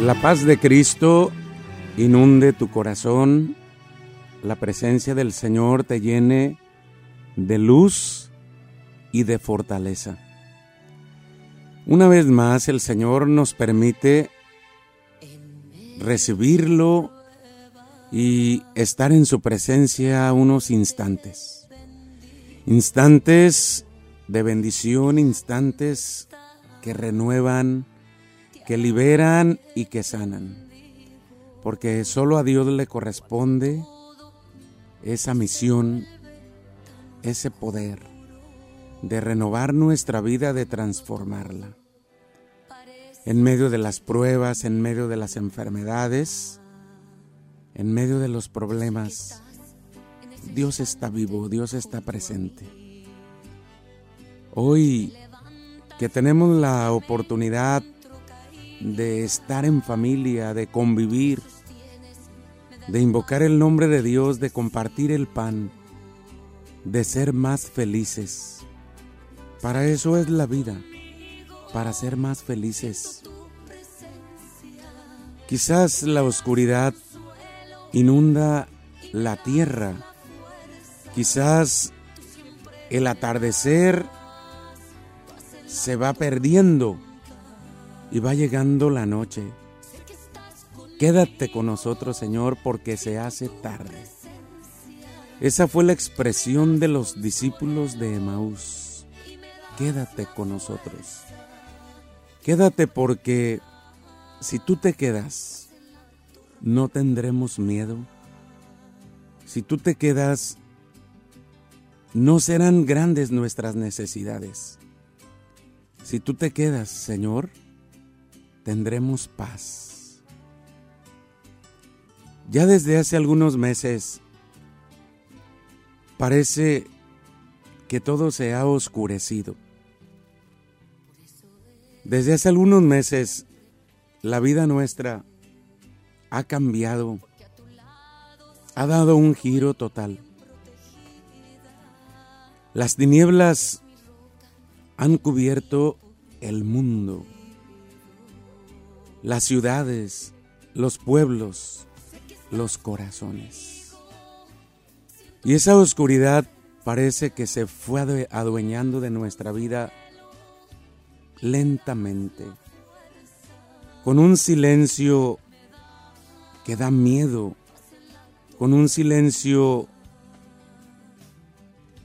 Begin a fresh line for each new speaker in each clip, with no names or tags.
La paz de Cristo inunde tu corazón, la presencia del Señor te llene de luz y de fortaleza. Una vez más el Señor nos permite recibirlo y estar en su presencia unos instantes. Instantes de bendición, instantes que renuevan, que liberan y que sanan. Porque solo a Dios le corresponde esa misión, ese poder de renovar nuestra vida, de transformarla. En medio de las pruebas, en medio de las enfermedades, en medio de los problemas, Dios está vivo, Dios está presente. Hoy que tenemos la oportunidad de estar en familia, de convivir, de invocar el nombre de Dios, de compartir el pan, de ser más felices. Para eso es la vida, para ser más felices. Quizás la oscuridad inunda la tierra, quizás el atardecer se va perdiendo y va llegando la noche. Quédate con nosotros, Señor, porque se hace tarde. Esa fue la expresión de los discípulos de Emaús. Quédate con nosotros. Quédate porque si tú te quedas, no tendremos miedo. Si tú te quedas, no serán grandes nuestras necesidades. Si tú te quedas, Señor, tendremos paz. Ya desde hace algunos meses parece que todo se ha oscurecido. Desde hace algunos meses la vida nuestra ha cambiado, ha dado un giro total. Las tinieblas han cubierto el mundo las ciudades, los pueblos, los corazones. Y esa oscuridad parece que se fue adueñando de nuestra vida lentamente, con un silencio que da miedo, con un silencio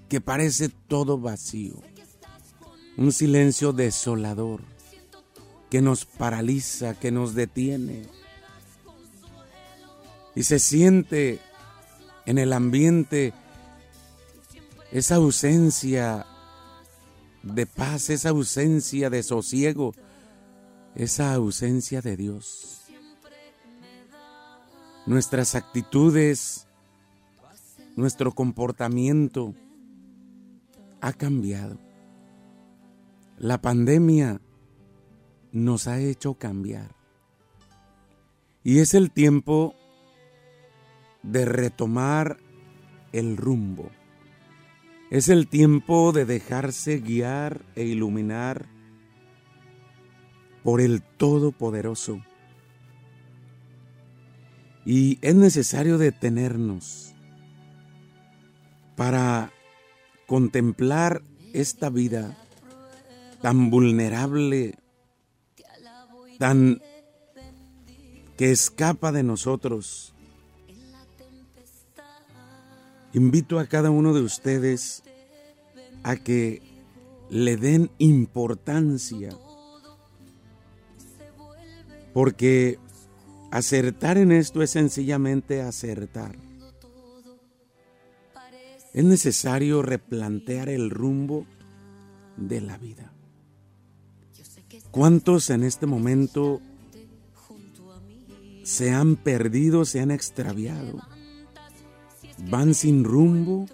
que parece todo vacío, un silencio desolador que nos paraliza, que nos detiene. Y se siente en el ambiente esa ausencia de paz, esa ausencia de sosiego, esa ausencia de Dios. Nuestras actitudes, nuestro comportamiento ha cambiado. La pandemia nos ha hecho cambiar. Y es el tiempo de retomar el rumbo. Es el tiempo de dejarse guiar e iluminar por el Todopoderoso. Y es necesario detenernos para contemplar esta vida tan vulnerable tan que escapa de nosotros. Invito a cada uno de ustedes a que le den importancia, porque acertar en esto es sencillamente acertar. Es necesario replantear el rumbo de la vida. ¿Cuántos en este momento se han perdido, se han extraviado? Van sin rumbo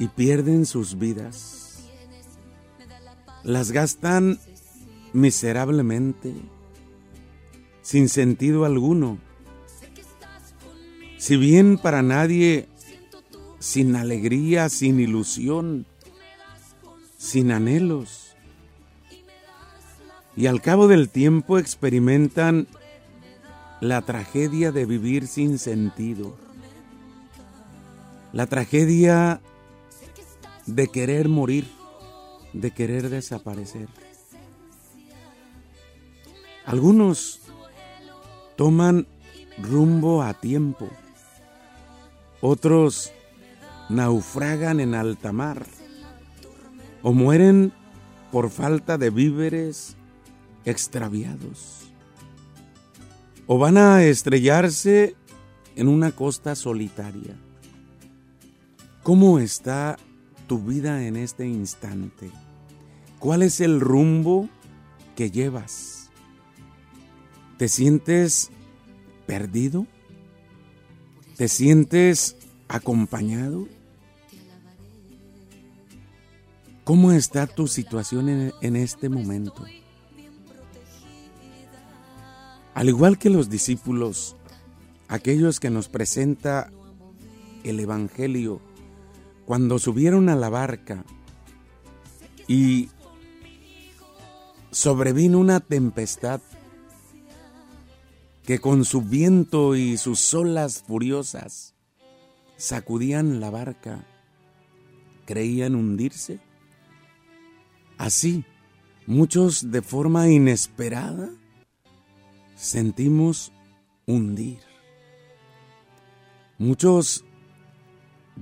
y pierden sus vidas. Las gastan miserablemente, sin sentido alguno. Si bien para nadie, sin alegría, sin ilusión, sin anhelos y al cabo del tiempo experimentan la tragedia de vivir sin sentido, la tragedia de querer morir, de querer desaparecer. Algunos toman rumbo a tiempo, otros naufragan en alta mar. O mueren por falta de víveres extraviados. O van a estrellarse en una costa solitaria. ¿Cómo está tu vida en este instante? ¿Cuál es el rumbo que llevas? ¿Te sientes perdido? ¿Te sientes acompañado? ¿Cómo está tu situación en, en este momento? Al igual que los discípulos, aquellos que nos presenta el Evangelio, cuando subieron a la barca y sobrevino una tempestad que con su viento y sus olas furiosas sacudían la barca, creían hundirse. Así, muchos de forma inesperada sentimos hundir. Muchos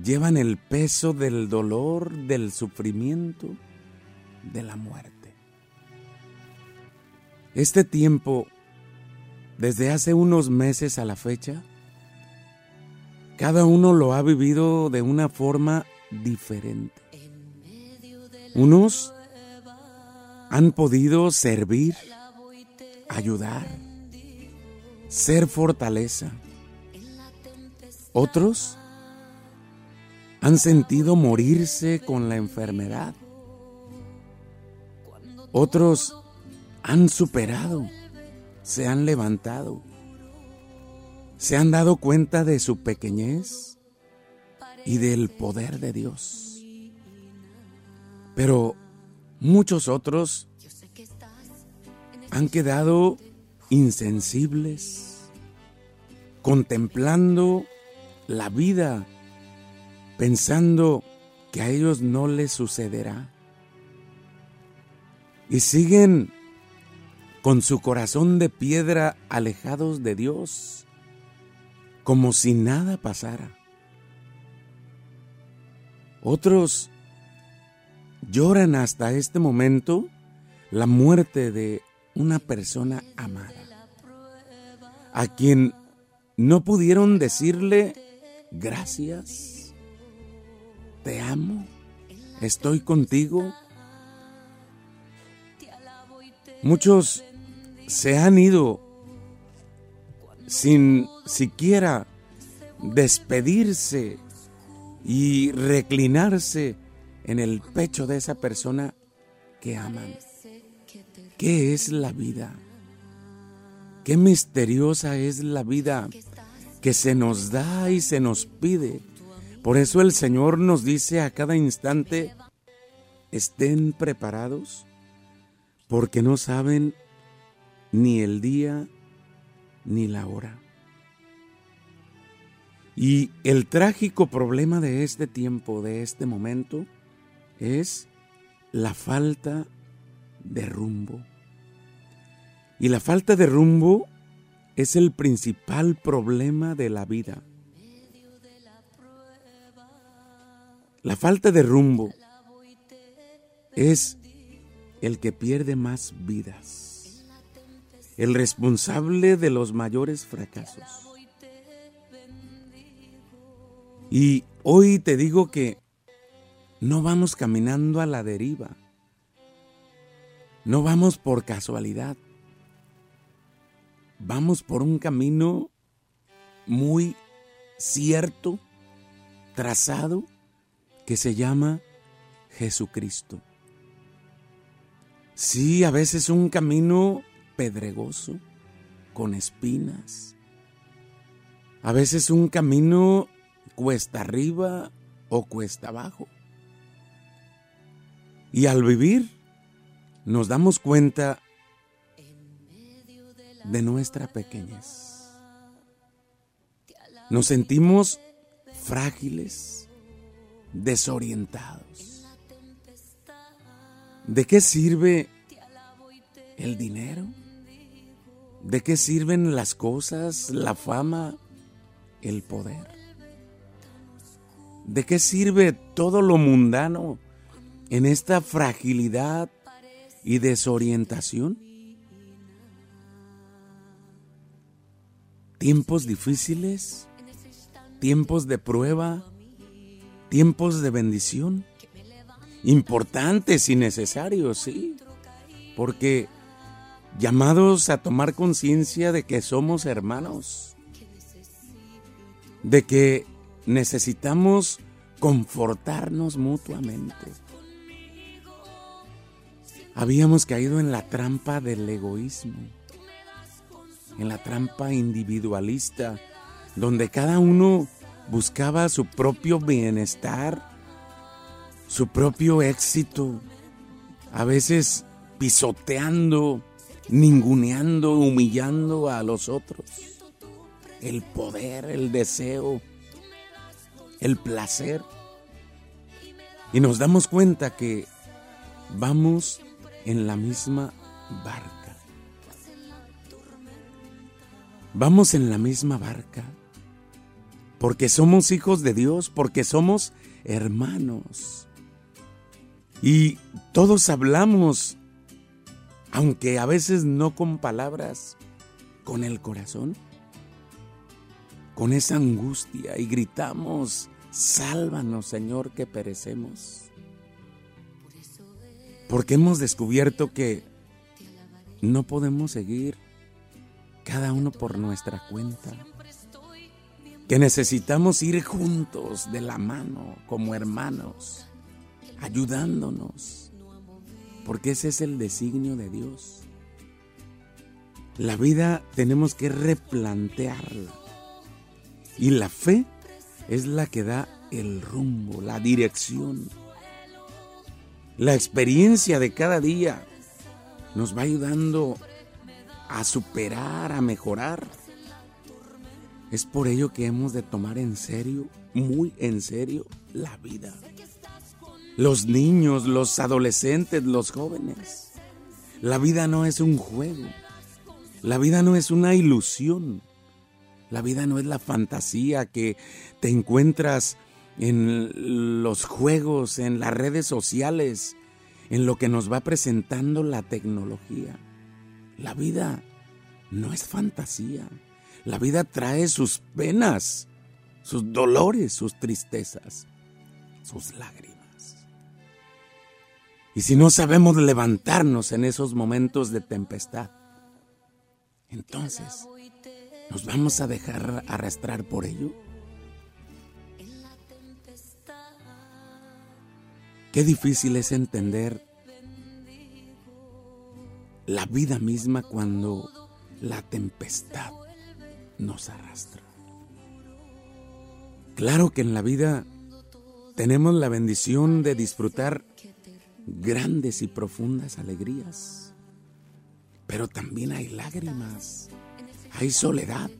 llevan el peso del dolor, del sufrimiento, de la muerte. Este tiempo, desde hace unos meses a la fecha, cada uno lo ha vivido de una forma diferente. Unos han podido servir, ayudar, ser fortaleza. Otros han sentido morirse con la enfermedad. Otros han superado, se han levantado, se han dado cuenta de su pequeñez y del poder de Dios. Pero muchos otros han quedado insensibles, contemplando la vida, pensando que a ellos no les sucederá. Y siguen con su corazón de piedra alejados de Dios, como si nada pasara. Otros lloran hasta este momento la muerte de una persona amada, a quien no pudieron decirle gracias, te amo, estoy contigo. Muchos se han ido sin siquiera despedirse y reclinarse en el pecho de esa persona que aman. ¿Qué es la vida? Qué misteriosa es la vida que se nos da y se nos pide. Por eso el Señor nos dice a cada instante, estén preparados porque no saben ni el día ni la hora. Y el trágico problema de este tiempo, de este momento, es la falta de rumbo. Y la falta de rumbo es el principal problema de la vida. La falta de rumbo es el que pierde más vidas, el responsable de los mayores fracasos. Y hoy te digo que no vamos caminando a la deriva. No vamos por casualidad. Vamos por un camino muy cierto, trazado, que se llama Jesucristo. Sí, a veces un camino pedregoso, con espinas. A veces un camino cuesta arriba o cuesta abajo. Y al vivir nos damos cuenta de nuestra pequeñez. Nos sentimos frágiles, desorientados. ¿De qué sirve el dinero? ¿De qué sirven las cosas, la fama, el poder? ¿De qué sirve todo lo mundano en esta fragilidad y desorientación? Tiempos difíciles, tiempos de prueba, tiempos de bendición, importantes y necesarios, sí, porque llamados a tomar conciencia de que somos hermanos, de que necesitamos confortarnos mutuamente. Habíamos caído en la trampa del egoísmo, en la trampa individualista, donde cada uno buscaba su propio bienestar, su propio éxito, a veces pisoteando, ninguneando, humillando a los otros. El poder, el deseo, el placer. Y nos damos cuenta que vamos en la misma barca. Vamos en la misma barca porque somos hijos de Dios, porque somos hermanos. Y todos hablamos, aunque a veces no con palabras, con el corazón con esa angustia y gritamos, sálvanos Señor que perecemos. Porque hemos descubierto que no podemos seguir cada uno por nuestra cuenta. Que necesitamos ir juntos de la mano como hermanos, ayudándonos. Porque ese es el designio de Dios. La vida tenemos que replantearla y la fe es la que da el rumbo, la dirección. La experiencia de cada día nos va ayudando a superar, a mejorar. Es por ello que hemos de tomar en serio, muy en serio, la vida. Los niños, los adolescentes, los jóvenes. La vida no es un juego. La vida no es una ilusión. La vida no es la fantasía que te encuentras en los juegos, en las redes sociales, en lo que nos va presentando la tecnología. La vida no es fantasía. La vida trae sus penas, sus dolores, sus tristezas, sus lágrimas. Y si no sabemos levantarnos en esos momentos de tempestad, entonces ¿Nos vamos a dejar arrastrar por ello? Qué difícil es entender la vida misma cuando la tempestad nos arrastra. Claro que en la vida tenemos la bendición de disfrutar grandes y profundas alegrías, pero también hay lágrimas hay soledad.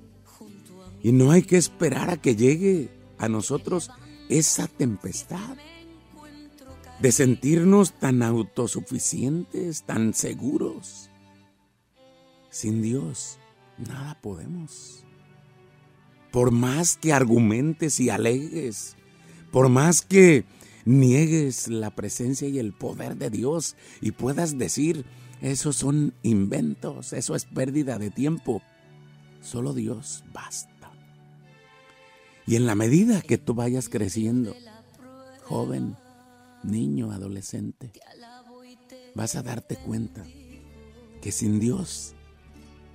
Y no hay que esperar a que llegue a nosotros esa tempestad de sentirnos tan autosuficientes, tan seguros. Sin Dios, nada podemos. Por más que argumentes y alegues, por más que niegues la presencia y el poder de Dios y puedas decir, esos son inventos, eso es pérdida de tiempo. Solo Dios basta. Y en la medida que tú vayas creciendo, joven, niño, adolescente, vas a darte cuenta que sin Dios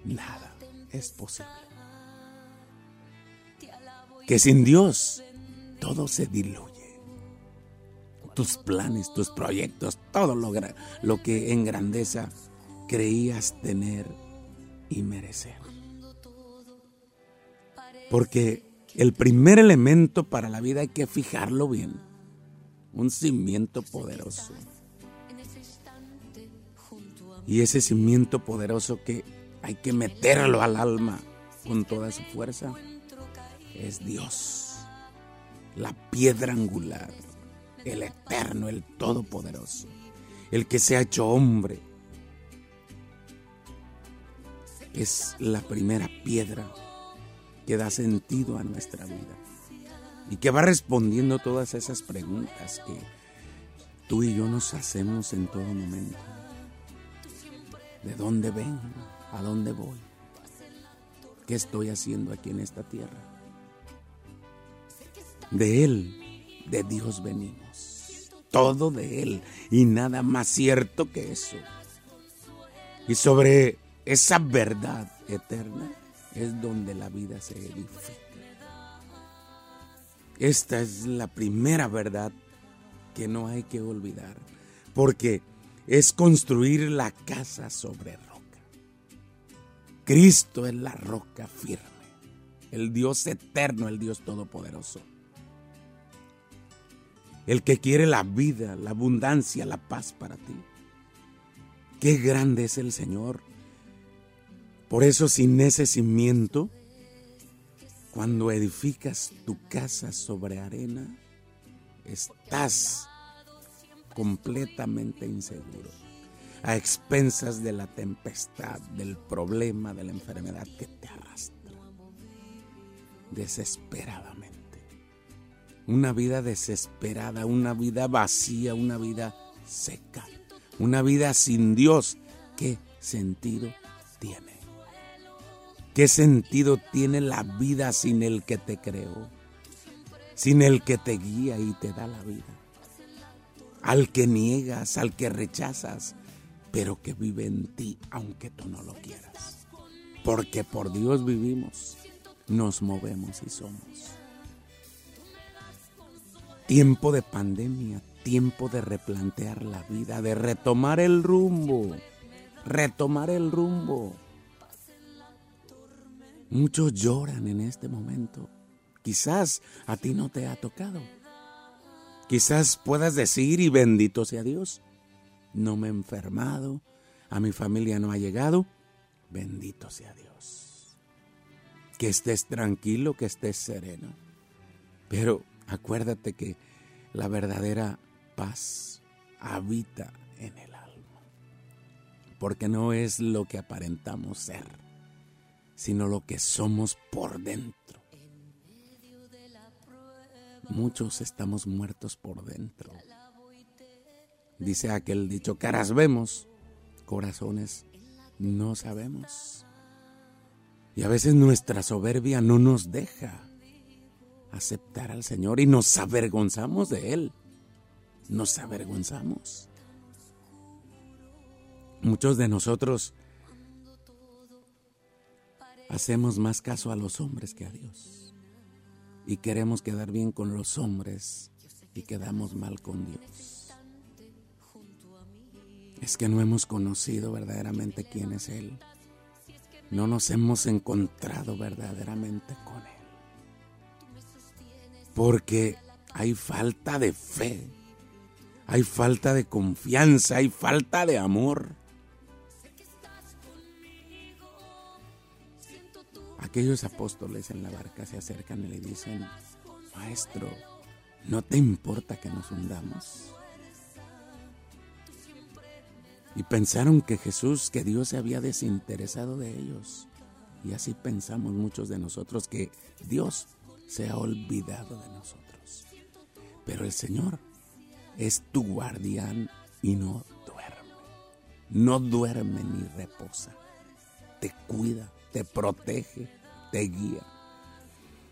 nada es posible. Que sin Dios todo se diluye. Tus planes, tus proyectos, todo lo, lo que en grandeza creías tener y merecer. Porque el primer elemento para la vida hay que fijarlo bien. Un cimiento poderoso. Y ese cimiento poderoso que hay que meterlo al alma con toda su fuerza, es Dios, la piedra angular, el eterno, el todopoderoso, el que se ha hecho hombre. Es la primera piedra que da sentido a nuestra vida y que va respondiendo todas esas preguntas que tú y yo nos hacemos en todo momento. ¿De dónde vengo? ¿A dónde voy? ¿Qué estoy haciendo aquí en esta tierra? De Él, de Dios venimos. Todo de Él y nada más cierto que eso. Y sobre esa verdad eterna es donde la vida se edifica. Esta es la primera verdad que no hay que olvidar, porque es construir la casa sobre roca. Cristo es la roca firme, el Dios eterno, el Dios todopoderoso. El que quiere la vida, la abundancia, la paz para ti. Qué grande es el Señor. Por eso sin ese cimiento, cuando edificas tu casa sobre arena, estás completamente inseguro, a expensas de la tempestad, del problema, de la enfermedad que te arrastra desesperadamente. Una vida desesperada, una vida vacía, una vida seca, una vida sin Dios. ¿Qué sentido tiene? ¿Qué sentido tiene la vida sin el que te creó? Sin el que te guía y te da la vida al que niegas, al que rechazas, pero que vive en ti aunque tú no lo quieras. Porque por Dios vivimos, nos movemos y somos. Tiempo de pandemia, tiempo de replantear la vida, de retomar el rumbo, retomar el rumbo. Muchos lloran en este momento. Quizás a ti no te ha tocado Quizás puedas decir, y bendito sea Dios, no me he enfermado, a mi familia no ha llegado, bendito sea Dios. Que estés tranquilo, que estés sereno. Pero acuérdate que la verdadera paz habita en el alma. Porque no es lo que aparentamos ser, sino lo que somos por dentro. Muchos estamos muertos por dentro. Dice aquel dicho, caras vemos, corazones no sabemos. Y a veces nuestra soberbia no nos deja aceptar al Señor y nos avergonzamos de Él. Nos avergonzamos. Muchos de nosotros hacemos más caso a los hombres que a Dios y queremos quedar bien con los hombres y quedamos mal con Dios. Es que no hemos conocido verdaderamente quién es Él. No nos hemos encontrado verdaderamente con Él. Porque hay falta de fe, hay falta de confianza, hay falta de amor. Aquellos apóstoles en la barca se acercan y le dicen, Maestro, ¿no te importa que nos hundamos? Y pensaron que Jesús, que Dios se había desinteresado de ellos. Y así pensamos muchos de nosotros que Dios se ha olvidado de nosotros. Pero el Señor es tu guardián y no duerme. No duerme ni reposa. Te cuida, te protege, te guía.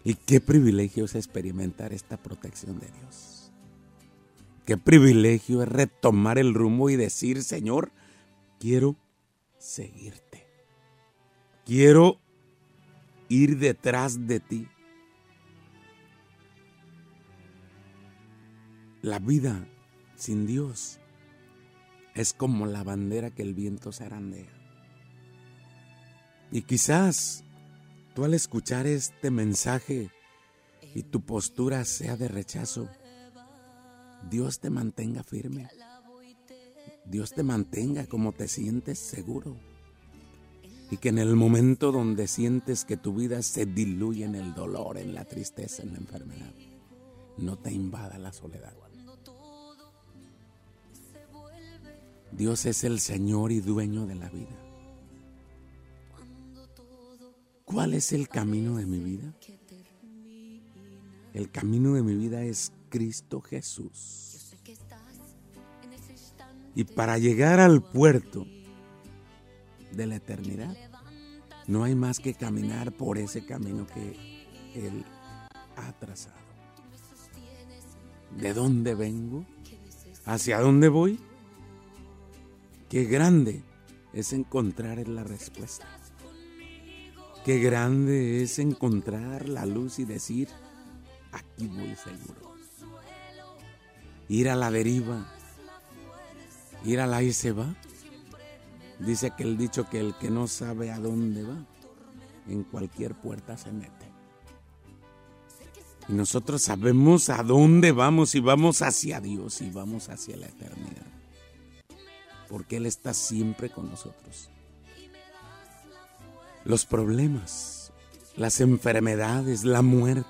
Y qué privilegio es experimentar esta protección de Dios. Qué privilegio es retomar el rumbo y decir, Señor, quiero seguirte. Quiero ir detrás de ti. La vida sin Dios es como la bandera que el viento zarandea. Y quizás Al escuchar este mensaje y tu postura sea de rechazo, Dios te mantenga firme. Dios te mantenga como te sientes seguro. Y que en el momento donde sientes que tu vida se diluye en el dolor, en la tristeza, en la enfermedad, no te invada la soledad. Dios es el Señor y dueño de la vida. ¿Cuál es el camino de mi vida? El camino de mi vida es Cristo Jesús. Y para llegar al puerto de la eternidad, no hay más que caminar por ese camino que Él ha trazado. ¿De dónde vengo? ¿Hacia dónde voy? Qué grande es encontrar la respuesta. Qué grande es encontrar la luz y decir, aquí voy seguro. Ir a la deriva, ir a la y se va. Dice que el dicho que el que no sabe a dónde va, en cualquier puerta se mete. Y nosotros sabemos a dónde vamos y vamos hacia Dios y vamos hacia la eternidad. Porque Él está siempre con nosotros los problemas, las enfermedades, la muerte,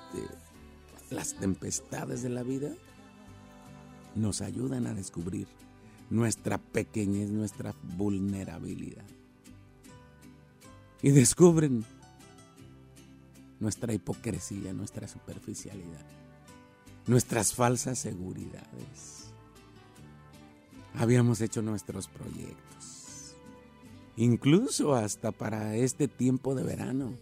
las tempestades de la vida nos ayudan a descubrir nuestra pequeñez, nuestra vulnerabilidad. Y descubren nuestra hipocresía, nuestra superficialidad, nuestras falsas seguridades. Habíamos hecho nuestros proyectos incluso hasta para este tiempo de verano.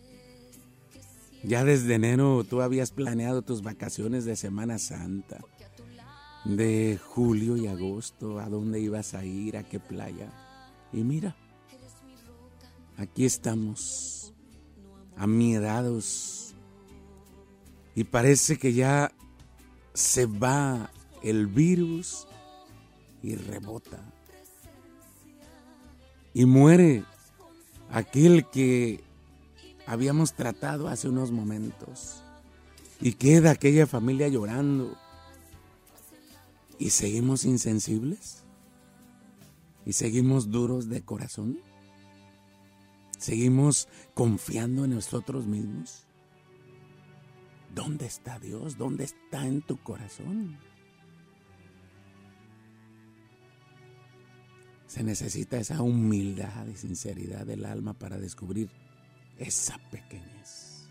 Ya desde enero tú habías planeado tus vacaciones de Semana Santa, de julio y agosto, a dónde ibas a ir, a qué playa. Y mira, aquí estamos, amiedados, y parece que ya se va el virus y rebota y muere aquel que habíamos tratado hace unos momentos. Y queda aquella familia llorando. ¿Y seguimos insensibles? ¿Y seguimos duros de corazón? ¿Seguimos confiando en nosotros mismos? ¿Dónde está Dios? ¿Dónde está en tu corazón? Se necesita esa humildad y sinceridad del alma para descubrir esa pequeñez.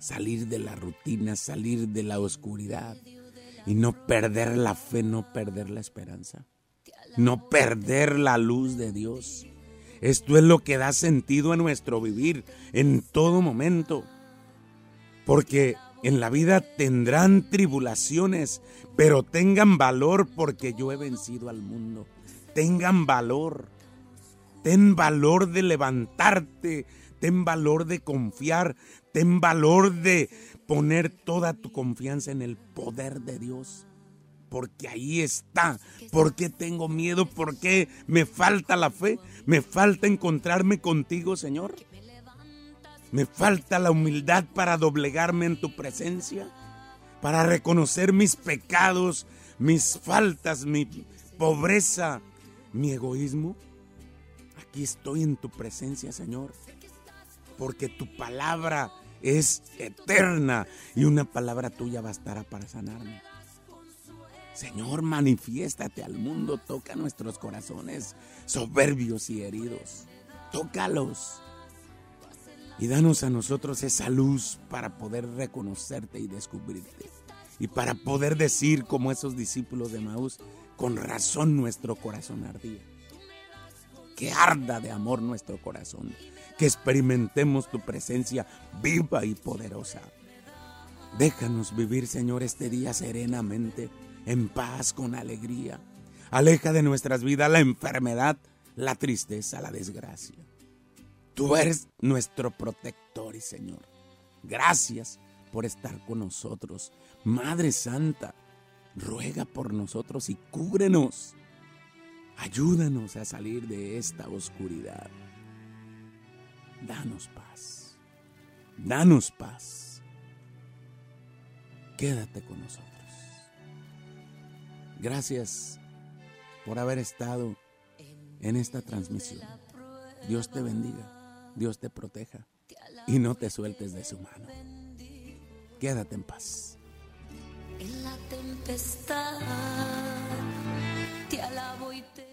Salir de la rutina, salir de la oscuridad y no perder la fe, no perder la esperanza, no perder la luz de Dios. Esto es lo que da sentido a nuestro vivir en todo momento. Porque en la vida tendrán tribulaciones, pero tengan valor porque yo he vencido al mundo. Tengan valor. Ten valor de levantarte. Ten valor de confiar. Ten valor de poner toda tu confianza en el poder de Dios. Porque ahí está. ¿Por qué tengo miedo? ¿Por qué me falta la fe? ¿Me falta encontrarme contigo, Señor? Me falta la humildad para doblegarme en tu presencia, para reconocer mis pecados, mis faltas, mi pobreza, mi egoísmo. Aquí estoy en tu presencia, Señor, porque tu palabra es eterna y una palabra tuya bastará para sanarme. Señor, manifiéstate al mundo, toca nuestros corazones soberbios y heridos. Tócalos y danos a nosotros esa luz para poder reconocerte y descubrirte. Y para poder decir como esos discípulos de Maús, con razón nuestro corazón ardía. Que arda de amor nuestro corazón. Que experimentemos tu presencia viva y poderosa. Déjanos vivir, Señor, este día serenamente, en paz, con alegría. Aleja de nuestras vidas la enfermedad, la tristeza, la desgracia. Tú eres nuestro protector y Señor. Gracias por estar con nosotros. Madre Santa, ruega por nosotros y cúbrenos. Ayúdanos a salir de esta oscuridad. Danos paz. Danos paz. Quédate con nosotros. Gracias por haber estado en esta transmisión. Dios te bendiga, Dios te proteja y no te sueltes de su mano. Quédate en paz.
En la tempestad te alabo y te